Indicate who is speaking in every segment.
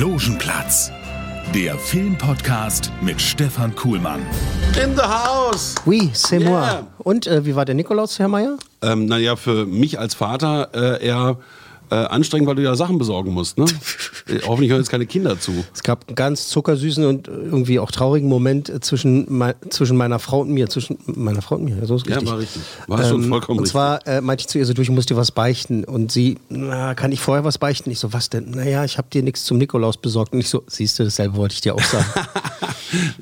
Speaker 1: Logenplatz, der Filmpodcast mit Stefan Kuhlmann.
Speaker 2: In the house!
Speaker 3: Oui, c'est moi.
Speaker 2: Yeah.
Speaker 3: Und äh, wie war der Nikolaus, Herr Meier?
Speaker 2: Ähm, naja, für mich als Vater äh, eher äh, anstrengend, weil du ja Sachen besorgen musst. Ne? Äh, Hoffentlich hören jetzt keine Kinder zu.
Speaker 3: Es gab einen ganz zuckersüßen und irgendwie auch traurigen Moment äh, zwischen, mei zwischen meiner Frau und mir. Zwischen meiner Frau und mir, so ist
Speaker 2: Ja,
Speaker 3: richtig. Ähm,
Speaker 2: war richtig. War schon vollkommen
Speaker 3: Und
Speaker 2: richtig.
Speaker 3: zwar äh, meinte ich zu ihr so, du, ich muss dir was beichten. Und sie, na, kann ich vorher was beichten? Ich so, was denn? Naja, ich habe dir nichts zum Nikolaus besorgt. Und ich so, siehst du, dasselbe wollte ich dir auch sagen.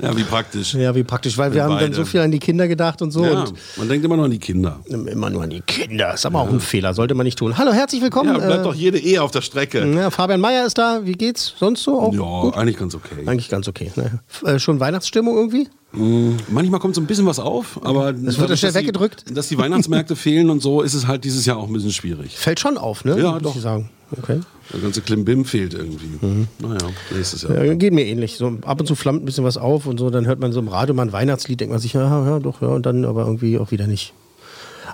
Speaker 2: Ja, wie praktisch.
Speaker 3: ja, wie praktisch, weil wir haben dann
Speaker 2: Beide.
Speaker 3: so viel an die Kinder gedacht und so.
Speaker 2: Ja,
Speaker 3: Und
Speaker 2: man denkt immer noch an die Kinder.
Speaker 3: immer nur an die Kinder. Ist aber auch ein Fehler, sollte man nicht tun. Hallo, herzlich willkommen.
Speaker 2: Ja, bleibt doch jede Ehe auf der Strecke.
Speaker 3: ja, Fabian Meier ist da. Wie geht's? Sonst so auch?
Speaker 2: Ja,
Speaker 3: gut?
Speaker 2: eigentlich ganz okay.
Speaker 3: Eigentlich ganz okay. Ne? Äh, schon Weihnachtsstimmung irgendwie?
Speaker 2: Manchmal kommt so ein bisschen was auf, aber
Speaker 3: wird ja
Speaker 2: dadurch,
Speaker 3: schnell
Speaker 2: dass die-
Speaker 3: weggedrückt.
Speaker 2: Dass die Weihnachtsmärkte fehlen und so, ist es halt dieses Jahr auch ein bisschen schwierig.
Speaker 3: Fällt schon auf, ne?
Speaker 2: Ja,
Speaker 3: Muss
Speaker 2: doch.
Speaker 3: Ich sagen. Okay.
Speaker 2: Der ganze Klimbim fehlt irgendwie. Naja, nächstes Jahr.
Speaker 3: Mhm. Ja, geht mir ähnlich. So, ab und zu flammt ein bisschen was auf und so, dann hört man so im Radio mal ein Weihnachtslied, denkt man sich, ja, ja, doch, ja, und dann aber irgendwie auch wieder nicht.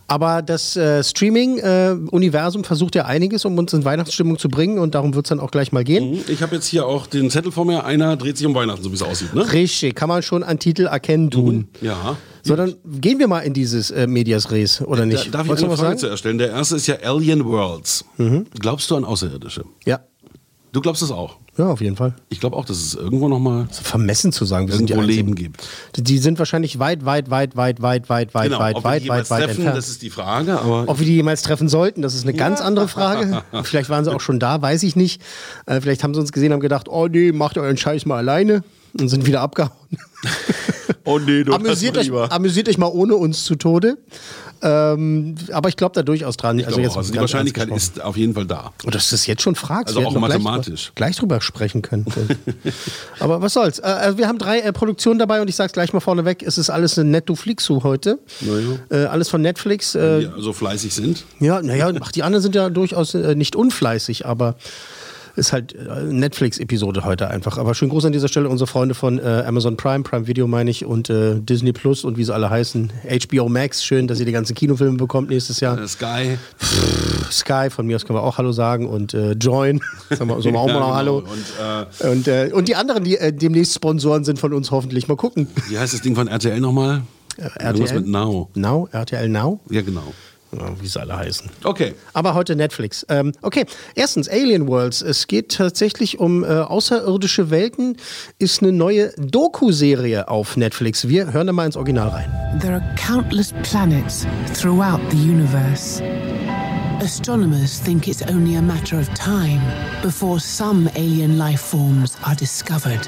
Speaker 3: Aber das äh, Streaming-Universum versucht ja einiges, um uns in Weihnachtsstimmung zu bringen und darum wird es dann auch gleich mal gehen.
Speaker 2: Ich habe jetzt hier auch den Zettel vor mir. Einer dreht sich um Weihnachten, so wie es aussieht. Ne?
Speaker 3: Richtig, kann man schon an Titel erkennen tun.
Speaker 2: Ja.
Speaker 3: So, dann gehen wir mal in dieses äh, Medias Res, oder nicht?
Speaker 2: Da, darf ich
Speaker 3: Wolltest du
Speaker 2: eine Frage
Speaker 3: sagen? Mhm.
Speaker 2: zuerst stellen? Der erste ist ja Alien Worlds. Glaubst du an Außerirdische?
Speaker 3: Ja.
Speaker 2: Du glaubst das auch?
Speaker 3: Ja, auf jeden Fall.
Speaker 2: Ich glaube auch, dass es irgendwo nochmal
Speaker 3: Vermessen zu sagen, wir sind die Einzigen.
Speaker 2: Leben gibt.
Speaker 3: Die- sind wahrscheinlich weit, weit, weit, weit, weit, weit, weit,
Speaker 2: Genau,
Speaker 3: weit,
Speaker 2: ob wir
Speaker 3: weit,
Speaker 2: die
Speaker 3: weit,
Speaker 2: jemals
Speaker 3: weit
Speaker 2: treffen,
Speaker 3: entfernt.
Speaker 2: das ist die Frage. Aber
Speaker 3: Ob wir die jemals treffen sollten, das ist eine ganz andere Frage. Vielleicht waren sie auch schon da, weiß ich nicht. Äh, vielleicht haben sie uns gesehen und haben gedacht, oh nee, macht euren Scheiß mal alleine und sind wieder abgehauen.
Speaker 2: oh nee, du
Speaker 3: amüsiert, euch, amüsiert euch mal ohne uns zu Tode. Ähm, aber ich glaube da durchaus dran.
Speaker 2: Ich glaube
Speaker 3: jetzt.
Speaker 2: Also die Wahrscheinlichkeit ist auf jeden Fall da.
Speaker 3: Und dass du es jetzt schon fragst.
Speaker 2: Also
Speaker 3: wir
Speaker 2: auch
Speaker 3: gleich
Speaker 2: mathematisch.
Speaker 3: Drüber, gleich drüber sprechen können. Aber was soll's. Äh, also wir haben drei äh, Produktionen dabei und ich sag's gleich mal vorneweg, es ist alles ein Netto-Flixu heute. Äh, alles von Netflix. Äh,
Speaker 2: Die so fleißig sind.
Speaker 3: ja, naja, ach, die anderen sind ja durchaus äh, nicht unfleißig, aber ist halt äh, Netflix-Episode heute einfach. Aber schön groß an dieser Stelle unsere Freunde von äh, Amazon Prime, Prime Video meine ich, und äh, Disney Plus und wie sie alle heißen. HBO Max, schön, dass ihr die ganzen Kinofilme bekommt nächstes Jahr.
Speaker 2: Äh, Sky.
Speaker 3: Sky, von mir aus können wir auch Hallo sagen und äh, Join, sagen wir, sagen wir auch mal noch
Speaker 2: genau.
Speaker 3: Hallo.
Speaker 2: Und äh,
Speaker 3: Und, äh, und die anderen, die demnächst Sponsoren sind von uns, hoffentlich mal gucken.
Speaker 2: wie heißt das Ding von RTL nochmal? Irgendwas
Speaker 3: RTL?
Speaker 2: mit Now.
Speaker 3: Now, RTL Now,
Speaker 2: Ja, genau.
Speaker 3: Wie sie alle heißen.
Speaker 2: Okay.
Speaker 3: Aber heute Netflix. Ähm, okay, erstens Alien Worlds. Es geht tatsächlich um äh, außerirdische Welten. Ist eine neue Doku-Serie auf Netflix. Wir hören da mal ins Original rein.
Speaker 4: There are countless planets throughout the universe. Astronomers think it's only a matter of time before some alien life forms are discovered.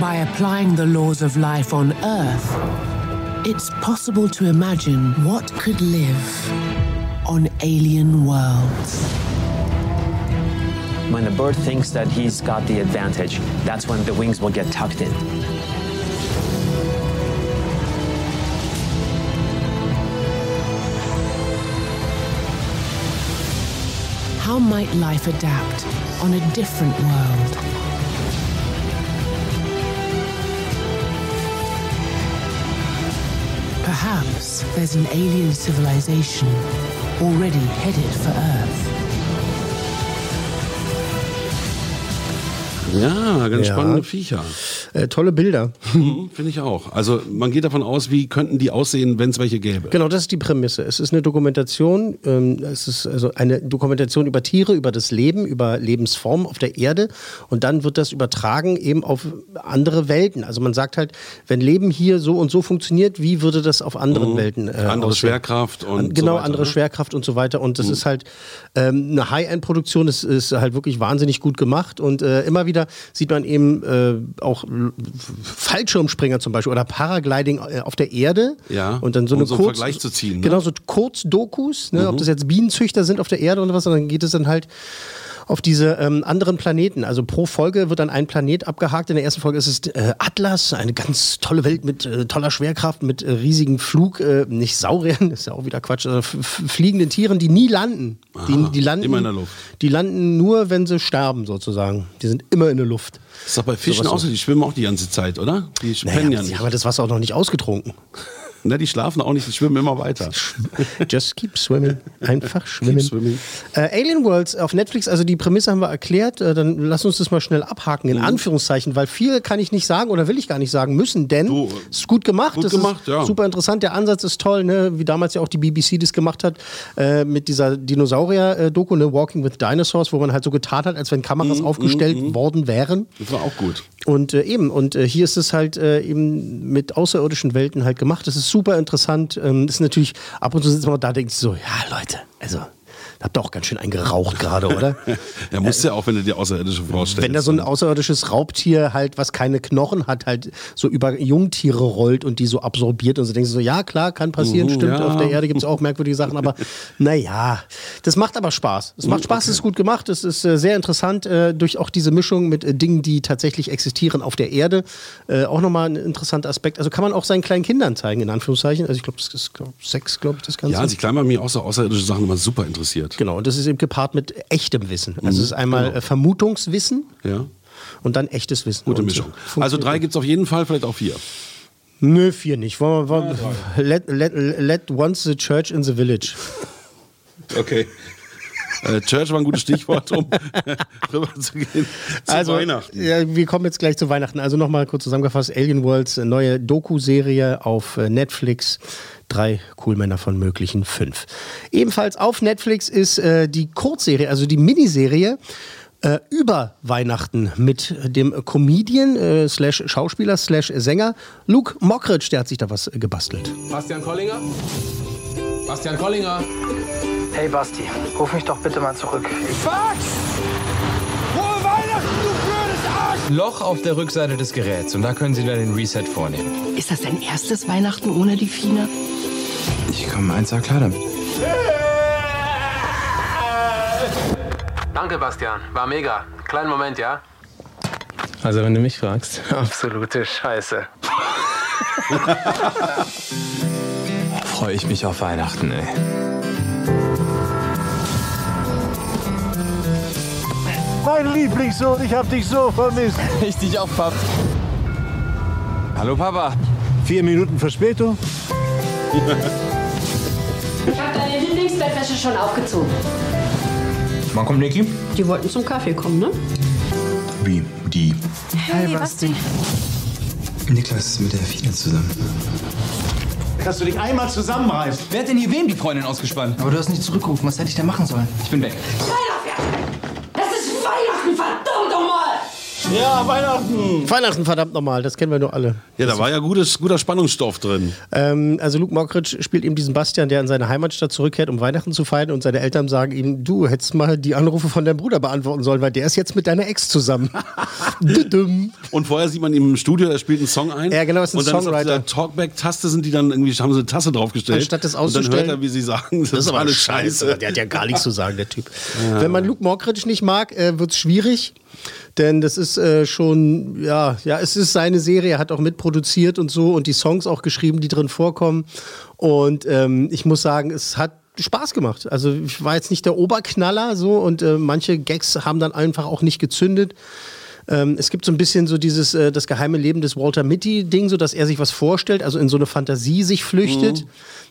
Speaker 4: By applying the laws of life on Earth, it's possible to imagine what could live on alien worlds.
Speaker 5: When the bird thinks that he's got the advantage, that's when the wings will get tucked in.
Speaker 4: How might life adapt on a different world? Perhaps there's an alien civilization already headed for Earth.
Speaker 2: Ja, ganz
Speaker 3: Ja.
Speaker 2: spannende Viecher.
Speaker 3: Äh, tolle Bilder.
Speaker 2: Mhm, Finde ich auch. Also man geht davon aus, wie könnten die aussehen, wenn es welche gäbe.
Speaker 3: Genau, das ist die Prämisse. Es ist eine Dokumentation, ähm, es ist also eine Dokumentation über Tiere, über das Leben, über Lebensformen auf der Erde und dann wird das übertragen eben auf andere Welten. Also man sagt halt, wenn Leben hier so und so funktioniert, wie würde das auf anderen Welten äh,
Speaker 2: Andere
Speaker 3: aussehen?
Speaker 2: Schwerkraft und
Speaker 3: An- Genau,
Speaker 2: so weiter,
Speaker 3: andere
Speaker 2: ne?
Speaker 3: Schwerkraft und so weiter. Und das ist halt ähm, eine High-End-Produktion, es ist halt wirklich wahnsinnig gut gemacht und äh, immer wieder wieder sieht man eben äh, auch Fallschirmspringer zum Beispiel oder Paragliding äh, auf der Erde.
Speaker 2: Ja,
Speaker 3: Und dann so
Speaker 2: um
Speaker 3: eine
Speaker 2: so einen
Speaker 3: Kurz-
Speaker 2: Vergleich zu ziehen, ne?
Speaker 3: Genau, so Kurzdokus, ne? ob das jetzt Bienenzüchter sind auf der Erde oder was, und dann geht es dann halt auf diese ähm, anderen Planeten. Also pro Folge wird dann ein Planet abgehakt. In der ersten Folge ist es äh, Atlas, eine ganz tolle Welt mit äh, toller Schwerkraft, mit äh, riesigen Flug, äh, nicht Sauriern, ist ja auch wieder Quatsch, fliegenden Tieren, die nie landen. Die, die landen.
Speaker 2: immer in der Luft.
Speaker 3: Die landen nur, wenn sie sterben, sozusagen. Die sind immer in der Luft.
Speaker 2: Das ist doch bei Fischen
Speaker 3: Sowas
Speaker 2: auch
Speaker 3: so.
Speaker 2: so. Die schwimmen auch die ganze Zeit, oder? Die
Speaker 3: Naja,
Speaker 2: pennen ja
Speaker 3: aber
Speaker 2: nicht.
Speaker 3: ja das Wasser auch noch nicht ausgetrunken.
Speaker 2: Ne, die schlafen auch nicht, die schwimmen immer weiter.
Speaker 3: Just keep swimming. Einfach schwimmen.
Speaker 2: Swimming.
Speaker 3: Äh, Alien Worlds auf Netflix, also die Prämisse haben wir erklärt. Äh, dann lass uns das mal schnell abhaken, in
Speaker 2: Mhm.
Speaker 3: Anführungszeichen, weil viel kann ich nicht sagen oder will ich gar nicht sagen müssen, denn
Speaker 2: Du,
Speaker 3: es ist gut gemacht.
Speaker 2: gut
Speaker 3: das
Speaker 2: gemacht,
Speaker 3: ist
Speaker 2: ja.
Speaker 3: super interessant. Der Ansatz ist toll, ne? wie damals ja auch die BBC das gemacht hat äh, mit dieser Dinosaurier-Doku, ne? Walking with Dinosaurs, wo man halt so getan hat, als wenn
Speaker 2: Mhm,
Speaker 3: Kameras aufgestellt worden wären.
Speaker 2: Das war auch gut.
Speaker 3: Und äh, eben, und äh, hier ist es halt äh, eben mit außerirdischen Welten halt gemacht. Das ist super interessant. Ähm, ist natürlich, ab und zu sitzt man da, denkt sich so, ja Leute, also, habt ihr auch ganz schön eingeraucht gerade, oder?
Speaker 2: Ja, musst ja auch, wenn du dir Außerirdische vorstellst.
Speaker 3: Wenn da so ein außerirdisches Raubtier halt, was keine Knochen hat, halt so über Jungtiere rollt und die so absorbiert und so denkst du so, ja klar, kann passieren,
Speaker 2: Mhm,
Speaker 3: stimmt,
Speaker 2: ja.
Speaker 3: auf der Erde gibt es auch merkwürdige Sachen, aber naja, das macht aber Spaß. Es macht Spaß, es ist gut gemacht, es ist äh, sehr interessant, äh, durch auch diese Mischung mit äh, Dingen, die tatsächlich existieren auf der Erde. Äh, auch nochmal ein interessanter Aspekt. Also kann man auch seinen kleinen Kindern zeigen, in Anführungszeichen. Also ich glaube, das ist glaub, sechs, glaube ich, das Ganze.
Speaker 2: Ja, also ich klein bei mir auch so außerirdische Sachen immer super interessiert.
Speaker 3: Genau, und das ist eben gepaart mit echtem Wissen. Also
Speaker 2: Mhm,
Speaker 3: es ist einmal
Speaker 2: genau.
Speaker 3: äh, Vermutungswissen
Speaker 2: Ja,
Speaker 3: und dann echtes Wissen.
Speaker 2: gute Mischung.
Speaker 3: äh, funktioniert
Speaker 2: Also drei gibt es auf jeden Fall, vielleicht auch vier.
Speaker 3: Nö, vier nicht. Wir, let, let, let once the church in the village.
Speaker 2: Okay. Äh, Church war ein gutes Stichwort, um rüber zu gehen zu
Speaker 3: also,
Speaker 2: Weihnachten.
Speaker 3: Ja, wir kommen jetzt gleich zu Weihnachten. Also nochmal kurz zusammengefasst: Alien Worlds, äh, neue Doku-Serie auf äh, Netflix. Drei Coolmänner von möglichen fünf. Ebenfalls auf Netflix ist äh, die Kurzserie, also die Miniserie. Äh, über Weihnachten mit dem Comedian äh, slash Schauspieler slash Sänger Luke Mockridge, der hat sich da was gebastelt.
Speaker 6: Bastian Kollinger? Bastian Kollinger?
Speaker 7: Hey Basti, ruf mich doch bitte mal zurück.
Speaker 6: Loch auf der Rückseite des Geräts und da können Sie dann den Reset vornehmen.
Speaker 8: Ist das dein erstes Weihnachten ohne die Fine?
Speaker 6: Ich komme eins klar damit.
Speaker 9: Danke, Bastian. War mega. Kleinen Moment, ja?
Speaker 6: Also wenn du mich fragst.
Speaker 7: Absolute Scheiße.
Speaker 6: Freue ich mich auf Weihnachten, ey.
Speaker 10: Mein Lieblingssohn, ich hab dich so vermisst.
Speaker 6: Ich dich auch, Pap. Hallo, Papa.
Speaker 10: Vier Minuten Verspätung.
Speaker 8: Ich habe deine Lieblingsbettwäsche schon aufgezogen.
Speaker 6: Wann kommt Niki?
Speaker 8: Die wollten zum Kaffee kommen, ne?
Speaker 6: Wie? Die.
Speaker 8: Hey, Basti.
Speaker 6: Niklas ist mit der Fina zusammen.
Speaker 10: Kannst du dich einmal zusammenreißen?
Speaker 6: Wer hat denn hier wem die Freundin ausgespannt?
Speaker 7: Aber du hast nicht zurückgerufen. Was hätte ich denn machen sollen?
Speaker 6: Ich bin weg.
Speaker 8: Das
Speaker 2: Ja, Weihnachten!
Speaker 3: Weihnachten, verdammt nochmal, das kennen wir nur alle.
Speaker 2: Ja, da war ja gutes, guter Spannungsstoff drin.
Speaker 3: Ähm, also Luke Mockridge spielt eben diesen Bastian, der in seine Heimatstadt zurückkehrt, um Weihnachten zu feiern und seine Eltern sagen ihm, du hättest mal die Anrufe von deinem Bruder beantworten sollen, weil der ist jetzt mit deiner Ex zusammen.
Speaker 2: Und vorher sieht man ihn im Studio, er spielt einen Song ein.
Speaker 3: Ja, genau, ist ein
Speaker 2: Und dann ist auf
Speaker 3: Songwriter.
Speaker 2: dieser Talkback-Taste sind die dann irgendwie, haben sie eine Tasse draufgestellt.
Speaker 3: Anstatt das
Speaker 2: Und dann
Speaker 3: auszustellen.
Speaker 2: hört er, wie sie sagen, das,
Speaker 3: Das ist aber
Speaker 2: alles
Speaker 3: eine
Speaker 2: scheiße.
Speaker 3: Scheiße. Der hat ja gar nichts zu sagen, der Typ. Wenn man Luke Mockridge nicht mag, äh, wird es schwierig. Denn das ist äh, schon, ja, ja, es ist seine Serie, er hat auch mitproduziert und so und die Songs auch geschrieben, die drin vorkommen. Und ähm, ich muss sagen, es hat Spaß gemacht. Also ich war jetzt nicht der Oberknaller so und äh, manche Gags haben dann einfach auch nicht gezündet. Ähm, es gibt so ein bisschen so dieses äh, das geheime Leben des Walter Mitty Ding, so dass er sich was vorstellt, also in so eine Fantasie sich flüchtet.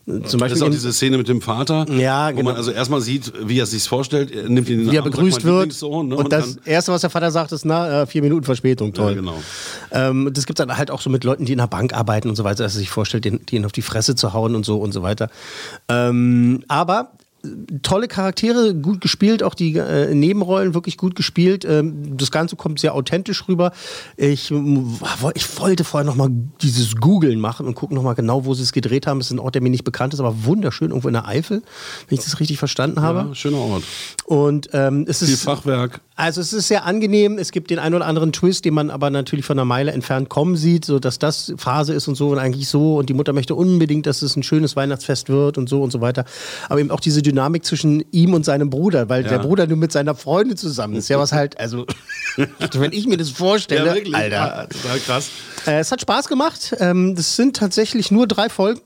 Speaker 3: Zum
Speaker 2: Das ist
Speaker 3: Beispiel
Speaker 2: auch diese Szene mit dem Vater,
Speaker 3: Ja,
Speaker 2: wo
Speaker 3: genau.
Speaker 2: man also erstmal sieht, wie er sich vorstellt, er nimmt ihn in den
Speaker 3: wie er begrüßt wird.
Speaker 2: Ne?
Speaker 3: Und das
Speaker 2: dann-
Speaker 3: Erste, was der Vater sagt, ist, na, äh, vier Minuten Verspätung, toll.
Speaker 2: Ja, genau.
Speaker 3: Ähm, das gibt es dann halt auch so mit Leuten, die in der Bank arbeiten und so weiter, dass er sich vorstellt, den, denen auf die Fresse zu hauen und so und so weiter. Ähm, aber tolle Charaktere, gut gespielt, auch die äh, Nebenrollen wirklich gut gespielt. Ähm, das Ganze kommt sehr authentisch rüber. Ich, ich wollte vorher noch mal dieses Googeln machen und gucken noch mal genau, wo sie es gedreht haben. Es ist ein Ort, der mir nicht bekannt ist, aber wunderschön, irgendwo in der Eifel, wenn ich das richtig verstanden habe.
Speaker 2: Ja, schöner Ort.
Speaker 3: Und ähm, es
Speaker 2: Viel
Speaker 3: ist
Speaker 2: Fachwerk.
Speaker 3: also es ist sehr angenehm. Es gibt den einen oder anderen Twist, den man aber natürlich von einer Meile entfernt kommen sieht, so dass das Phase ist und so und eigentlich so. Und die Mutter möchte unbedingt, dass es ein schönes Weihnachtsfest wird und so und so weiter. Aber eben auch diese Dynamik zwischen ihm und seinem Bruder, weil
Speaker 2: Ja.
Speaker 3: der Bruder nur mit seiner Freundin zusammen ist. Ja, was halt, also wenn ich mir das vorstelle,
Speaker 2: Ja, wirklich.
Speaker 3: Alter.
Speaker 2: Ja, total krass.
Speaker 3: Äh, es hat Spaß gemacht. Ähm, das sind tatsächlich nur drei Folgen.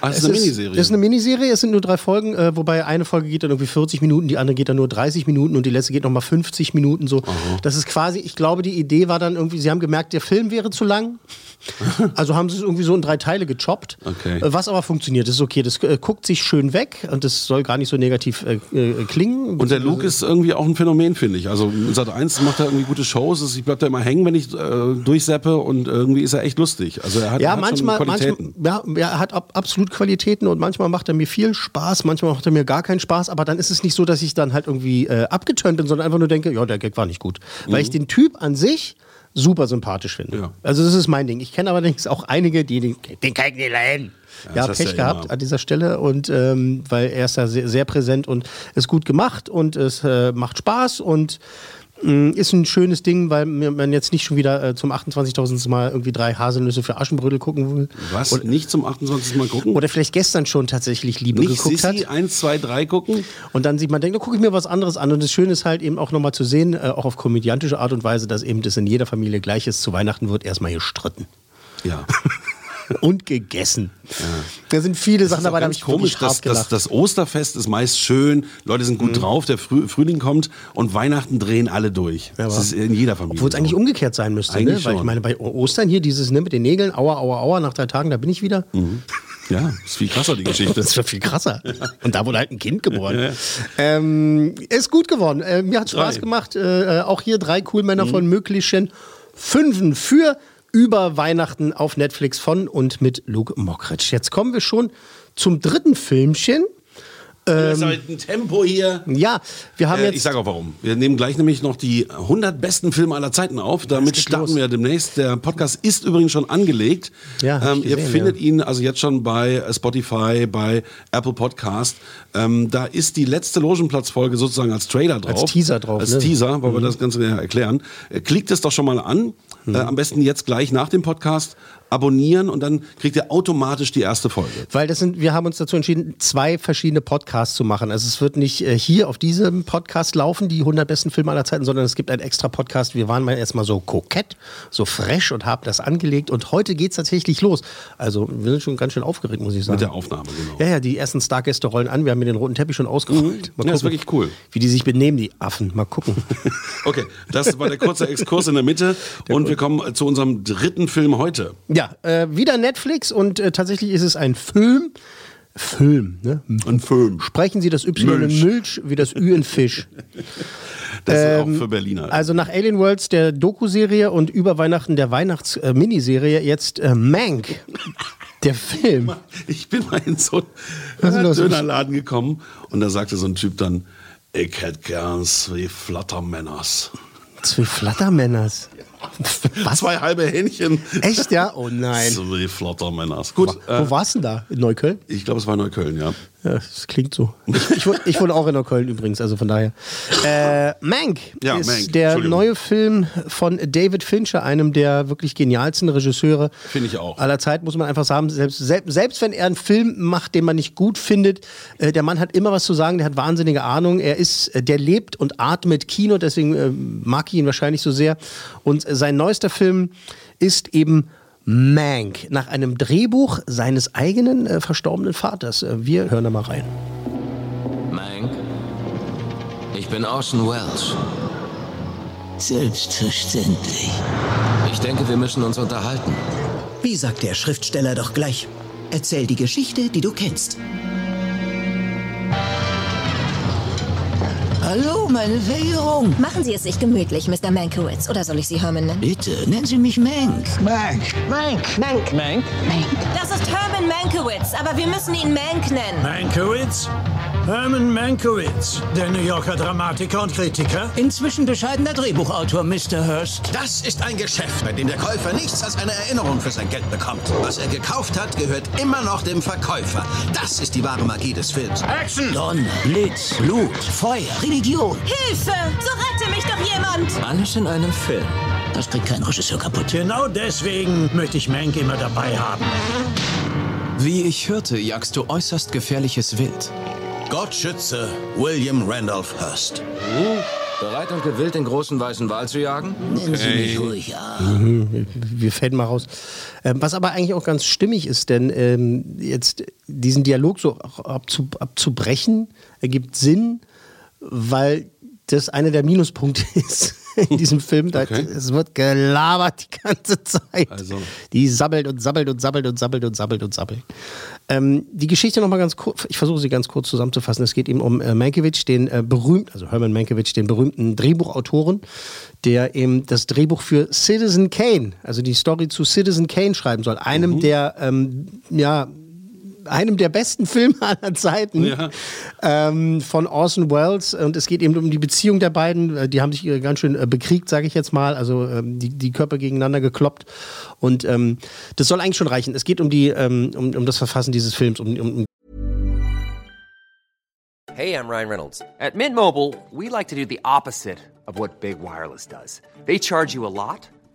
Speaker 2: Das
Speaker 3: Es
Speaker 2: ist eine Miniserie.
Speaker 3: Das ist eine Miniserie, es sind nur drei Folgen, äh, wobei eine Folge geht dann irgendwie 40 Minuten, die andere geht dann nur 30 Minuten und die letzte geht nochmal 50 Minuten so. Das ist quasi, ich glaube, die Idee war dann irgendwie, sie haben gemerkt, der Film wäre zu lang. Also haben sie es irgendwie so in drei Teile gechoppt.
Speaker 2: Okay.
Speaker 3: Äh, Was aber funktioniert, das ist okay. Das äh, guckt sich schön weg und das soll gar nicht so negativ äh, äh, klingen.
Speaker 2: Und der Luke ist irgendwie auch ein Phänomen, finde ich. Also Sat 1 macht er irgendwie gute Shows. Ich bleib da immer hängen, wenn ich durchseppe und irgendwie ist er echt lustig. Also er hat,
Speaker 3: ja,
Speaker 2: hat
Speaker 3: manchmal, manchmal ja, er hat ab, absolut Qualitäten und manchmal macht er mir viel Spaß, manchmal macht er mir gar keinen Spaß, aber dann ist es nicht so, dass ich dann halt irgendwie äh, abgeturnt bin, sondern einfach nur denke, ja, der Gag war nicht gut. Weil ich den Typ an sich super sympathisch finde.
Speaker 2: Ja.
Speaker 3: Also das ist mein Ding. Ich kenne allerdings auch einige, die den, den kann ich nicht leiden.
Speaker 2: Ja,
Speaker 3: Ja, Pech
Speaker 2: ja
Speaker 3: gehabt
Speaker 2: immer.
Speaker 3: an dieser Stelle und ähm, weil er ist da sehr, sehr präsent und ist gut gemacht und es äh, macht Spaß und ist ein schönes Ding, weil man jetzt nicht schon wieder äh, zum 28.000. Mal irgendwie drei Haselnüsse für Aschenbrödel gucken will.
Speaker 2: Was?
Speaker 3: Oder,
Speaker 2: nicht zum 28. Mal gucken?
Speaker 3: oder vielleicht gestern schon tatsächlich Liebe
Speaker 2: nicht
Speaker 3: geguckt
Speaker 2: Sissi
Speaker 3: hat.
Speaker 2: 1, 2, 3 gucken?
Speaker 3: Und dann sieht man, denkt, da gucke ich mir was anderes an. Und das Schöne ist halt eben auch nochmal zu sehen, äh, auch auf komödiantische Art und Weise, dass eben das in jeder Familie gleich ist. Zu Weihnachten wird erstmal gestritten.
Speaker 2: Ja.
Speaker 3: Und gegessen. Da sind viele Sachen
Speaker 2: Das ist
Speaker 3: dabei, da habe ich
Speaker 2: komisch, dass,
Speaker 3: gelacht.
Speaker 2: das Osterfest ist meist schön, Leute sind gut
Speaker 3: Mhm.
Speaker 2: drauf, der Früh, Frühling kommt und Weihnachten drehen alle durch. das ist in jeder Familie.
Speaker 3: Obwohl es eigentlich umgekehrt sein müsste, ne? Weil ich meine, bei Ostern hier dieses ne, mit den Nägeln, aua, aua, aua, nach drei Tagen, da bin ich wieder.
Speaker 2: Mhm. Ja, ist viel krasser, die Geschichte.
Speaker 3: Das wird viel krasser. Und da wurde halt ein Kind geboren. Ähm, ist gut geworden. Äh, mir hat Spaß
Speaker 2: Drei.
Speaker 3: gemacht. Äh, äh, auch hier drei cool Männer
Speaker 2: Mhm.
Speaker 3: von möglichen Fünfen für über Weihnachten auf Netflix von und mit Luke Mockridge. Jetzt kommen wir schon zum dritten Filmchen.
Speaker 2: Das ist halt ein Tempo hier.
Speaker 3: Ja, wir haben
Speaker 2: Äh,
Speaker 3: jetzt.
Speaker 2: ich sage auch warum. Wir nehmen gleich nämlich noch die 100 besten Filme aller Zeiten auf. Damit starten
Speaker 3: los.
Speaker 2: wir demnächst. Der Podcast ist übrigens schon angelegt.
Speaker 3: Ja,
Speaker 2: ähm,
Speaker 3: ich
Speaker 2: ihr
Speaker 3: gesehen,
Speaker 2: findet
Speaker 3: ja.
Speaker 2: ihn also jetzt schon bei Spotify, bei Apple Podcast. Ähm, da ist die letzte Logenplatzfolge sozusagen als Trailer drauf.
Speaker 3: Als Teaser drauf,
Speaker 2: Als
Speaker 3: ne?
Speaker 2: Teaser, wir
Speaker 3: Mhm.
Speaker 2: das Ganze näher erklären. Äh, Klickt es doch schon mal an.
Speaker 3: Mhm.
Speaker 2: Äh, am besten jetzt gleich nach dem Podcast abonnieren und dann kriegt ihr automatisch die erste Folge.
Speaker 3: Weil das sind, wir haben uns dazu entschieden, zwei verschiedene Podcasts zu machen. Also es wird nicht äh, hier auf diesem Podcast laufen, die 100 besten Filme aller Zeiten, sondern es gibt einen extra Podcast. Wir waren mal erstmal so kokett, so fresh und haben das angelegt. Und heute geht es tatsächlich los. Also wir sind schon ganz schön aufgeregt, muss ich sagen.
Speaker 2: Mit der Aufnahme, genau.
Speaker 3: Ja, ja, die ersten Stargäste rollen an. Wir haben mir den roten Teppich schon ausgerollt. Mal
Speaker 2: Mhm. Ja, ist
Speaker 3: gucken,
Speaker 2: wirklich cool.
Speaker 3: Wie die sich benehmen, die Affen. Mal gucken.
Speaker 2: Okay, das war der kurze Exkurs in der Mitte. und wir kommen zu unserem dritten Film heute.
Speaker 3: ja, äh, wieder Netflix und äh, tatsächlich ist es ein Film. Film, ne?
Speaker 2: Ein Film.
Speaker 3: Sprechen Sie das Y
Speaker 2: Milch.
Speaker 3: in Milch wie das Ü in Fisch.
Speaker 2: Das ist
Speaker 3: Ähm,
Speaker 2: auch für Berliner.
Speaker 3: Also nach Alien Worlds der Doku-Serie und über Weihnachten der Weihnachts-Miniserie jetzt äh, Mank, der Film.
Speaker 2: Ich bin mal in so
Speaker 3: ist
Speaker 2: einen? Dönerladen gekommen und da sagte so ein Typ dann, ich hätte gern zwei Flattermänners.
Speaker 3: Zwei Flattermänners.
Speaker 2: Was? Zwei halbe Hähnchen.
Speaker 3: Echt, ja? Oh nein.
Speaker 2: Zwei Flattermänners. Gut,
Speaker 3: Wo
Speaker 2: äh,
Speaker 3: warst du denn da? In Neukölln?
Speaker 2: ich glaube, es war Neukölln, ja.
Speaker 3: Ja, das klingt so. Ich, ich, wohne, ich wohne auch in Neukölln übrigens, also von daher. Äh, Mank
Speaker 2: Ja,
Speaker 3: ist
Speaker 2: Mank,
Speaker 3: der neue Film von David Fincher, einem der wirklich genialsten Regisseure
Speaker 2: Finde ich auch.
Speaker 3: aller Zeit, muss man einfach sagen. Selbst, selbst, selbst wenn er einen Film macht, den man nicht gut findet, äh, der Mann hat immer was zu sagen, der hat wahnsinnige Ahnung. Er ist, äh, der lebt und atmet Kino, deswegen äh, mag ich ihn wahrscheinlich so sehr. Und äh, sein neuester Film ist eben Mank, nach einem Drehbuch seines eigenen äh, verstorbenen Vaters. Äh, wir hören da mal rein.
Speaker 11: Mank, ich bin Orson Welles.
Speaker 12: Selbstverständlich.
Speaker 11: Ich denke, wir müssen uns unterhalten.
Speaker 12: Wie sagt der Schriftsteller doch gleich? Erzähl die Geschichte, die du kennst. Hallo, meine Verehrung.
Speaker 13: Machen Sie es sich gemütlich, Mr. Mankiewicz. Oder soll ich Sie Herman nennen?
Speaker 12: Bitte, nennen Sie mich Mank.
Speaker 7: Mank.
Speaker 13: Mank. Mank.
Speaker 11: Mank?
Speaker 13: Das ist Herman Mankiewicz, aber wir müssen ihn Mank nennen.
Speaker 7: Mankiewicz?
Speaker 10: Herman Mankiewicz, der New Yorker Dramatiker und Kritiker.
Speaker 12: Inzwischen bescheidener Drehbuchautor, Mr. Hurst.
Speaker 14: Das ist ein Geschäft, bei dem der Käufer nichts als eine Erinnerung für sein Geld bekommt. Was er gekauft hat, gehört immer noch dem Verkäufer. Das ist die wahre Magie des Films.
Speaker 12: Action! Donner, Blitz, Blut, Feuer, Religion.
Speaker 15: Hilfe! So rette mich doch jemand!
Speaker 11: Alles in einem Film.
Speaker 12: Das kriegt kein Regisseur kaputt.
Speaker 10: Genau deswegen möchte ich Mank immer dabei haben.
Speaker 16: Wie ich hörte, jagst du äußerst gefährliches Wild.
Speaker 14: Gott schütze William Randolph Hearst.
Speaker 11: Bereit und gewillt, den großen weißen Wal zu jagen?
Speaker 12: Nennen Sie mich ruhig an.
Speaker 3: Mhm, wir fäden mal raus. Ähm, was aber eigentlich auch ganz stimmig ist, denn ähm, jetzt diesen Dialog so abzu, abzubrechen, ergibt Sinn, weil das einer der Minuspunkte ist in diesem Film.
Speaker 2: Okay.
Speaker 3: Es wird gelabert die ganze Zeit.
Speaker 2: Also.
Speaker 3: Die sabbelt und sabbelt und sabbelt und sabbelt und sabbelt und sabbelt. Ähm, die Geschichte nochmal ganz kurz, ich versuche sie ganz kurz zusammenzufassen. Es geht eben um äh, Mankiewicz, den äh, berühmten, also Herman Mankiewicz, den berühmten Drehbuchautoren, der eben das Drehbuch für Citizen Kane, also die Story zu Citizen Kane schreiben soll. Einem der, ähm, ja, einem der besten Filme aller Zeiten
Speaker 2: Ja.
Speaker 3: ähm, von Orson Welles. Und es geht eben um die Beziehung der beiden. Äh, Die haben sich ganz schön äh, bekriegt, sage ich jetzt mal. Also ähm, die, die Körper gegeneinander gekloppt. Und ähm, das soll eigentlich schon reichen. Es geht um, die, ähm, um, um das Verfassen dieses Films, um, um, um
Speaker 17: Hey, I'm Ryan Reynolds. At Mint Mobile, we like to do the opposite of what Big Wireless does. They charge you a lot,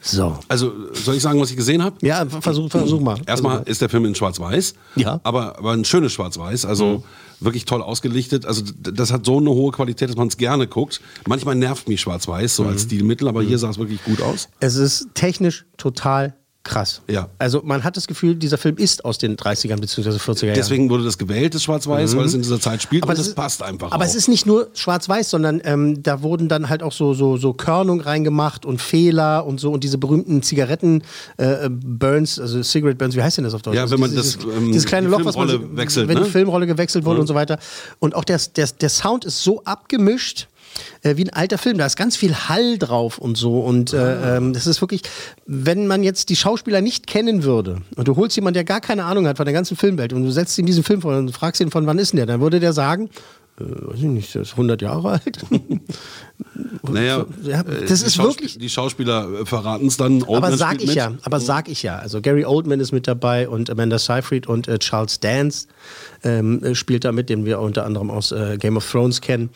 Speaker 3: So.
Speaker 2: Also soll ich sagen, was ich gesehen habe?
Speaker 3: Ja, versuch, versuch mal.
Speaker 2: Erstmal
Speaker 3: Versuch mal.
Speaker 2: ist der Film in Schwarz-Weiß.
Speaker 3: Ja.
Speaker 2: Aber, aber ein schönes Schwarz-Weiß. Also
Speaker 3: Mhm.
Speaker 2: wirklich toll ausgelichtet. Also das hat so eine hohe Qualität, dass man es gerne guckt. Manchmal nervt mich Schwarz-Weiß so
Speaker 3: Mhm.
Speaker 2: als Stilmittel, aber hier sah es wirklich gut aus.
Speaker 3: Es ist technisch total krass.
Speaker 2: Ja.
Speaker 3: Also man hat das Gefühl, dieser Film ist aus den 30ern bzw. 40er Jahren.
Speaker 2: Deswegen wurde das gewählt, das Schwarz-Weiß,
Speaker 3: Mhm.
Speaker 2: weil es in dieser Zeit spielt
Speaker 3: Aber
Speaker 2: und
Speaker 3: das ist-
Speaker 2: passt einfach
Speaker 3: Aber
Speaker 2: auch.
Speaker 3: es ist nicht nur schwarz-weiß, sondern ähm, da wurden dann halt auch so, so, so Körnung reingemacht und Fehler und so und diese berühmten Zigaretten äh, Burns, also Cigarette Burns, wie heißt denn das auf Deutsch?
Speaker 2: Ja, wenn man
Speaker 3: dieses,
Speaker 2: das, ähm,
Speaker 3: dieses kleine Loch, was man
Speaker 2: Filmrolle wechselt,
Speaker 3: wenn
Speaker 2: ne?
Speaker 3: die Filmrolle gewechselt wurde
Speaker 2: Mhm.
Speaker 3: und so weiter. Und auch der, der, der Sound ist so abgemischt. Äh, wie ein alter Film, da ist ganz viel Hall drauf und so. Und äh, ähm, das ist wirklich, wenn man jetzt die Schauspieler nicht kennen würde und du holst jemanden, der gar keine Ahnung hat von der ganzen Filmwelt und du setzt ihm diesen Film vor und fragst ihn, von wann ist denn der, dann würde der sagen, äh, weiß ich nicht, der ist 100 Jahre alt.
Speaker 2: Naja,
Speaker 3: Ja,
Speaker 2: äh,
Speaker 3: das ist
Speaker 2: Schausp-
Speaker 3: wirklich-
Speaker 2: Die Schauspieler verraten es dann.
Speaker 3: Aber
Speaker 2: Oldman
Speaker 3: sag
Speaker 2: spielt
Speaker 3: ich
Speaker 2: mit.
Speaker 3: ja, aber sag ich ja. Also Gary Oldman ist mit dabei und Amanda Seyfried und äh, Charles Dance ähm, äh, spielt da mit, den wir unter anderem aus äh, Game of Thrones kennen.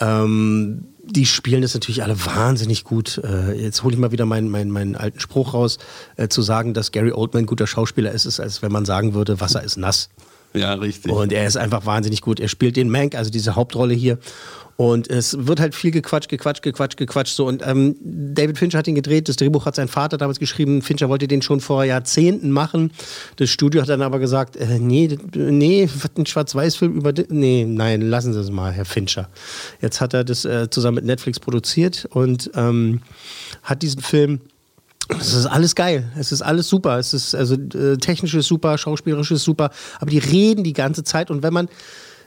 Speaker 3: Ähm, die spielen das natürlich alle wahnsinnig gut. Äh, jetzt hole ich mal wieder meinen, meinen, meinen alten Spruch raus, äh, zu sagen, dass Gary Oldman guter Schauspieler ist, ist, als wenn man sagen würde, Wasser ist nass.
Speaker 2: Ja, richtig.
Speaker 3: Und er ist einfach wahnsinnig gut. Er spielt den Mank, also diese Hauptrolle hier. Und es wird halt viel gequatscht, gequatscht, gequatscht, gequatscht. So. Und ähm, David Fincher hat ihn gedreht. Das Drehbuch hat sein Vater damals geschrieben. Fincher wollte den schon vor Jahrzehnten machen. Das Studio hat dann aber gesagt: äh, Nee, nee, ein Schwarz-Weiß-Film über. Nee, nein, lassen Sie es mal, Herr Fincher. Jetzt hat er das äh, zusammen mit Netflix produziert und ähm, hat diesen Film. Es ist alles geil. Es ist alles super. Es ist also äh, technisch ist super, schauspielerisch ist super. Aber die reden die ganze Zeit. Und wenn man,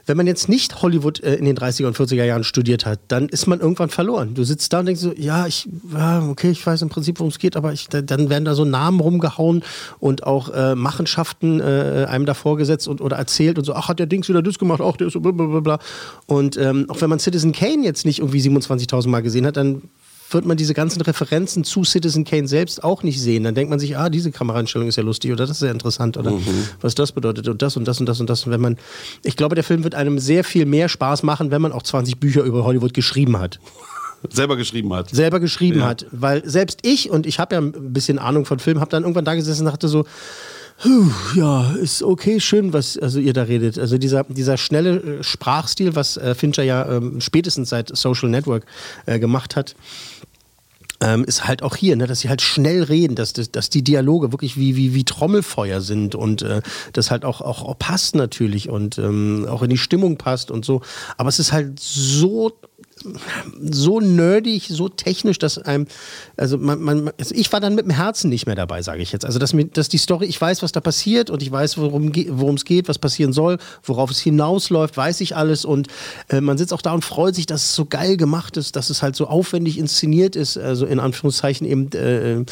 Speaker 3: wenn man jetzt nicht Hollywood äh, in den 30er und 40er Jahren studiert hat, dann ist man irgendwann verloren. Du sitzt da und denkst so, ja, ich, ja, okay, ich weiß im Prinzip, worum es geht, aber ich, da, dann werden da so Namen rumgehauen und auch äh, Machenschaften äh, einem davor gesetzt und, oder erzählt und so, ach, hat der Dings wieder das gemacht, ach, der ist so blablabla. Und ähm, auch wenn man Citizen Kane jetzt nicht irgendwie 27.000 Mal gesehen hat, dann wird man diese ganzen Referenzen zu Citizen Kane selbst auch nicht sehen. Dann denkt man sich, ah, diese Kameraeinstellung ist ja lustig oder das ist ja interessant oder was das bedeutet und das und das und das und das. Und wenn man, ich glaube, der Film wird einem sehr viel mehr Spaß machen, wenn man auch 20 Bücher über Hollywood geschrieben hat.
Speaker 2: Selber geschrieben hat.
Speaker 3: Selber geschrieben
Speaker 2: Ja.
Speaker 3: hat. Weil selbst ich, und ich habe ja ein bisschen Ahnung von Film, habe dann irgendwann da gesessen und dachte so, ja, ist okay, schön, was also ihr da redet. Also dieser, dieser schnelle äh, Sprachstil, was äh, Fincher ja ähm, spätestens seit Social Network äh, gemacht hat, ähm, ist halt auch hier, ne, dass sie halt schnell reden, dass, dass, dass die Dialoge wirklich wie, wie, wie Trommelfeuer sind und äh, das halt auch, auch, auch passt natürlich und ähm, auch in die Stimmung passt und so. Aber es ist halt so so nerdig, so technisch, dass einem, also man, man, also ich war dann mit dem Herzen nicht mehr dabei, sage ich jetzt. Also dass, mir, dass die Story, ich weiß, was da passiert und ich weiß, worum es geht, was passieren soll, worauf es hinausläuft, weiß ich alles und äh, man sitzt auch da und freut sich, dass es so geil gemacht ist, dass es halt so aufwendig inszeniert ist, also in Anführungszeichen eben äh,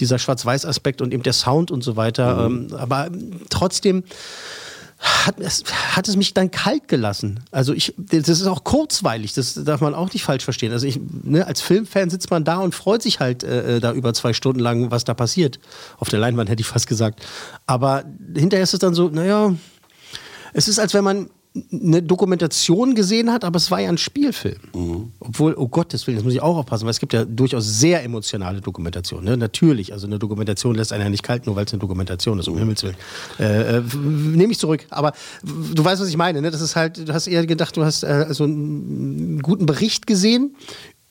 Speaker 3: dieser Schwarz-Weiß-Aspekt und eben der Sound und so weiter. Mhm. Ähm, aber trotzdem hat es, hat es mich dann kalt gelassen. Also ich, das ist auch kurzweilig, das darf man auch nicht falsch verstehen. Also ich, ne, als Filmfan sitzt man da und freut sich halt äh, da über zwei Stunden lang, was da passiert. Auf der Leinwand hätte ich fast gesagt. Aber hinterher ist es dann so, naja, es ist, als wenn man eine Dokumentation gesehen hat, aber es war ja ein Spielfilm. Mhm. Obwohl, oh Gottes Willen, das muss ich auch aufpassen, weil es gibt ja durchaus sehr emotionale Dokumentationen. Ne? Natürlich, also eine Dokumentation lässt einen ja nicht kalt, nur weil es eine Dokumentation ist, um mhm. Himmels Willen. Äh, äh, Nehme ich zurück. Aber du weißt, was ich meine. Ne? Das ist halt, du hast eher gedacht, du hast äh, so einen guten Bericht gesehen,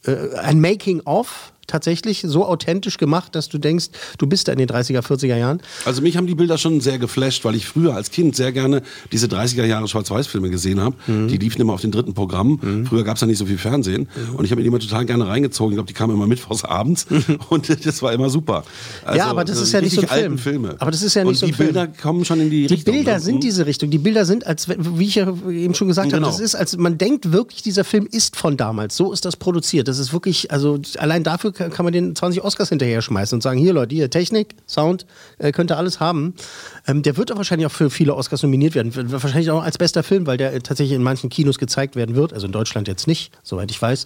Speaker 3: äh, ein Making-of tatsächlich so authentisch gemacht, dass du denkst, du bist da in den 30er, 40er Jahren?
Speaker 2: Also mich haben die Bilder schon sehr geflasht, weil ich früher als Kind sehr gerne diese 30er Jahre Schwarz-Weiß-Filme gesehen habe. Mhm. Die liefen immer auf den dritten Programm. Mhm. Früher gab es ja nicht so viel Fernsehen. Mhm. Und ich habe mir die immer total gerne reingezogen. Ich glaube, die kamen immer mittwochs abends. und das war immer super.
Speaker 3: Also, ja, aber das ist ja nicht so ein Film.
Speaker 2: Filme.
Speaker 3: Aber das ist ja nicht
Speaker 2: und
Speaker 3: so ein
Speaker 2: die Bilder kommen schon in die,
Speaker 3: die
Speaker 2: Richtung.
Speaker 3: Die Bilder sind diese Richtung. Die Bilder sind, als wie ich ja eben schon gesagt genau. habe, das ist, als man denkt wirklich, dieser Film ist von damals. So ist das produziert. Das ist wirklich, also allein dafür kann man den 20 Oscars hinterher schmeißen und sagen, hier Leute, hier Technik, Sound, äh, könnt ihr alles haben. Ähm, der wird auch wahrscheinlich auch für viele Oscars nominiert werden. Wahrscheinlich auch als bester Film, weil der tatsächlich in manchen Kinos gezeigt werden wird. Also in Deutschland jetzt nicht, soweit ich weiß.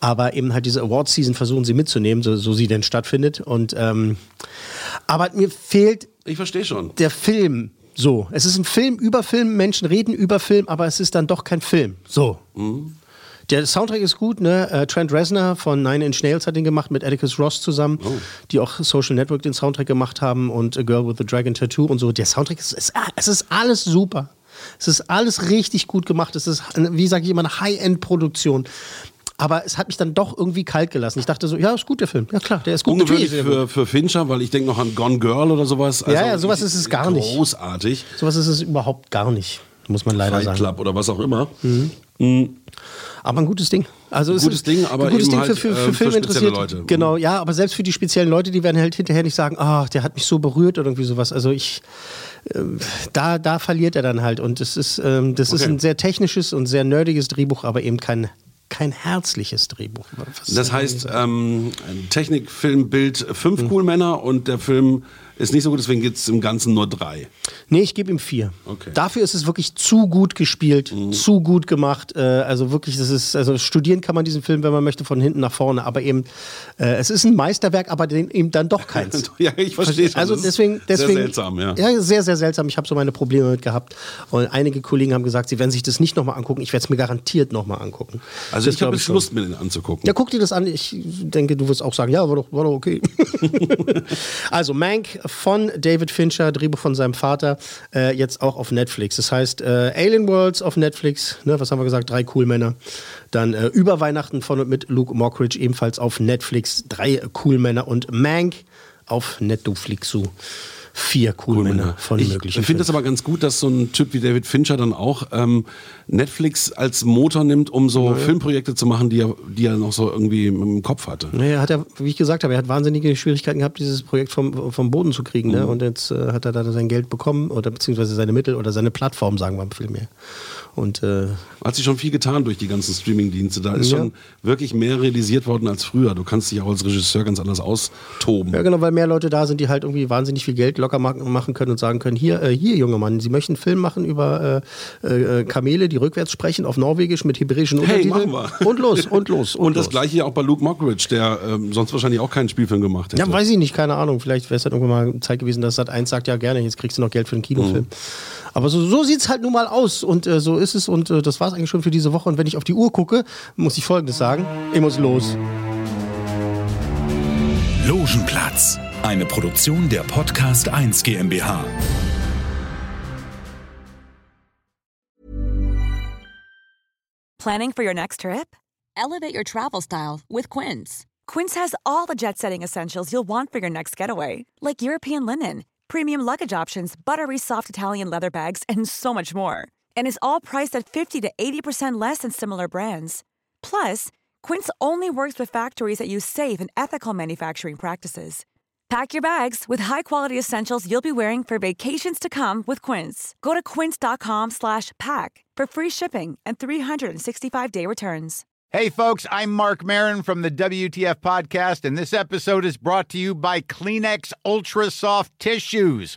Speaker 3: Aber eben halt diese Award-Season versuchen sie mitzunehmen, so, so sie denn stattfindet. Und ähm, aber mir fehlt.
Speaker 2: Ich verstehe schon.
Speaker 3: Der Film. So, es ist ein Film über Film, Menschen reden über Film, aber es ist dann doch kein Film. So. Mhm. Der Soundtrack ist gut, ne? Äh, Trent Reznor von Nine Inch Nails hat den gemacht mit Atticus Ross zusammen, oh. die auch Social Network den Soundtrack gemacht haben und A Girl with a Dragon Tattoo und so. Der Soundtrack ist, ist es ist alles super. Es ist alles richtig gut gemacht. Es ist, wie sage ich immer, eine High-End-Produktion. Aber es hat mich dann doch irgendwie kalt gelassen. Ich dachte so, ja, ist gut der Film. Ja klar, der ist gut.
Speaker 2: Ungewöhnlich für, für Fincher, weil ich denke noch an Gone Girl oder sowas.
Speaker 3: Also ja, ja, sowas ist es gar nicht.
Speaker 2: Großartig.
Speaker 3: Sowas ist es überhaupt gar nicht, muss man leider
Speaker 2: Fight
Speaker 3: sagen.
Speaker 2: Club oder was auch immer.
Speaker 3: Mhm.
Speaker 2: Mhm.
Speaker 3: Aber ein gutes Ding. Also
Speaker 2: ein gutes Ding, aber
Speaker 3: ein gutes
Speaker 2: eben
Speaker 3: Ding
Speaker 2: halt,
Speaker 3: für, für,
Speaker 2: äh,
Speaker 3: für Film interessiert.
Speaker 2: Leute.
Speaker 3: Genau, ja, aber selbst für die speziellen Leute, die werden halt hinterher nicht sagen, ah, der hat mich so berührt oder irgendwie sowas. Also ich, äh, da, da verliert er dann halt. Und das ist, ähm, das
Speaker 2: Okay.
Speaker 3: ist ein sehr technisches und sehr nerdiges Drehbuch, aber eben kein, kein herzliches Drehbuch.
Speaker 2: Das heißt, ähm, Technik, Film, Bild, fünf Cool Männer und der Film ist nicht so gut, deswegen gibt es im Ganzen nur drei.
Speaker 3: Nee, ich gebe ihm vier.
Speaker 2: Okay.
Speaker 3: Dafür ist es wirklich zu gut gespielt, zu gut gemacht. Äh, also wirklich, das ist, also studieren kann man diesen Film, wenn man möchte, von hinten nach vorne. Aber eben, äh, es ist ein Meisterwerk, aber den, eben dann doch keins.
Speaker 2: ja, ich verstehe schon.
Speaker 3: Also deswegen, deswegen,
Speaker 2: Sehr seltsam, ja.
Speaker 3: Ja, sehr, sehr seltsam. Ich habe so meine Probleme mit gehabt. Und einige Kollegen haben gesagt, sie werden sich das nicht nochmal angucken. Ich werde es mir garantiert nochmal angucken.
Speaker 2: Also
Speaker 3: Das
Speaker 2: ich habe jetzt
Speaker 3: schon.
Speaker 2: Lust, mir den anzugucken.
Speaker 3: Ja, guck dir das an. Ich denke, du wirst auch sagen, ja, war doch, war doch okay. also Mank von David Fincher, Drehbuch von seinem Vater, äh, jetzt auch auf Netflix. Das heißt, äh, Alien Worlds auf Netflix, ne, was haben wir gesagt? Drei cool Männer. Dann äh, über Weihnachten von und mit Luke Mockridge ebenfalls auf Netflix. Drei cool Männer und Mank auf Netflixu. Vier cool, Männer von
Speaker 2: ich
Speaker 3: möglichen.
Speaker 2: finde das aber ganz gut, dass so ein Typ wie David Fincher dann auch ähm, Netflix als Motor nimmt, um so
Speaker 3: Ja.
Speaker 2: Filmprojekte zu machen, die er, die er noch so irgendwie im Kopf hatte.
Speaker 3: Naja, hat er, wie ich gesagt habe, er hat wahnsinnige Schwierigkeiten gehabt, dieses Projekt vom, vom Boden zu kriegen. Ne?
Speaker 2: Mhm.
Speaker 3: Und jetzt äh, hat er da sein Geld bekommen oder beziehungsweise seine Mittel oder seine Plattform, sagen wir viel mehr. Und äh,
Speaker 2: Hat sich schon viel getan durch die ganzen Streamingdienste. Da ist
Speaker 3: Ja.
Speaker 2: schon wirklich mehr realisiert worden als früher. Du kannst dich auch als Regisseur ganz anders austoben.
Speaker 3: ja, genau, weil mehr Leute da sind, die halt irgendwie wahnsinnig viel Geld locker ma- machen können und sagen können: Hier, äh, hier, junger Mann, Sie möchten einen Film machen über äh, äh, Kamele, die rückwärts sprechen auf Norwegisch mit hebräischen
Speaker 2: Hey,
Speaker 3: Untertiteln.
Speaker 2: machen wir.
Speaker 3: Und los, und los.
Speaker 2: Und, das
Speaker 3: los.
Speaker 2: gleiche ja auch bei Luke Mockridge, der ähm, sonst wahrscheinlich auch keinen Spielfilm gemacht hätte.
Speaker 3: Ja, weiß ich nicht, keine Ahnung. Vielleicht wäre es halt irgendwann mal Zeit gewesen, dass Sat 1 sagt, ja gerne, jetzt kriegst du noch Geld für einen Kinofilm. Aber so, so sieht es halt nun mal aus und äh, so ist es und äh, das war es eigentlich schon für diese Woche. Und wenn ich auf die Uhr gucke, muss ich Folgendes sagen. Ich muss los.
Speaker 1: Logenplatz, eine Produktion der Podcast 1 GmbH.
Speaker 18: Planning for your next trip? Elevate your travel style with Quince. Quince has all the jet setting essentials you'll want for your next getaway, like European linen, premium luggage options, buttery soft Italian leather bags, and so much more. And is all priced at 50 to 80% less than similar brands. Plus, Quince only works with factories that use safe and ethical manufacturing practices. Pack your bags with high-quality essentials you'll be wearing for vacations to come with Quince. Go to quince.com/pack for free shipping and 365-day returns.
Speaker 19: Hey, folks, I'm Mark Marin from the WTF Podcast, and this episode is brought to you by Kleenex Ultra Soft Tissues,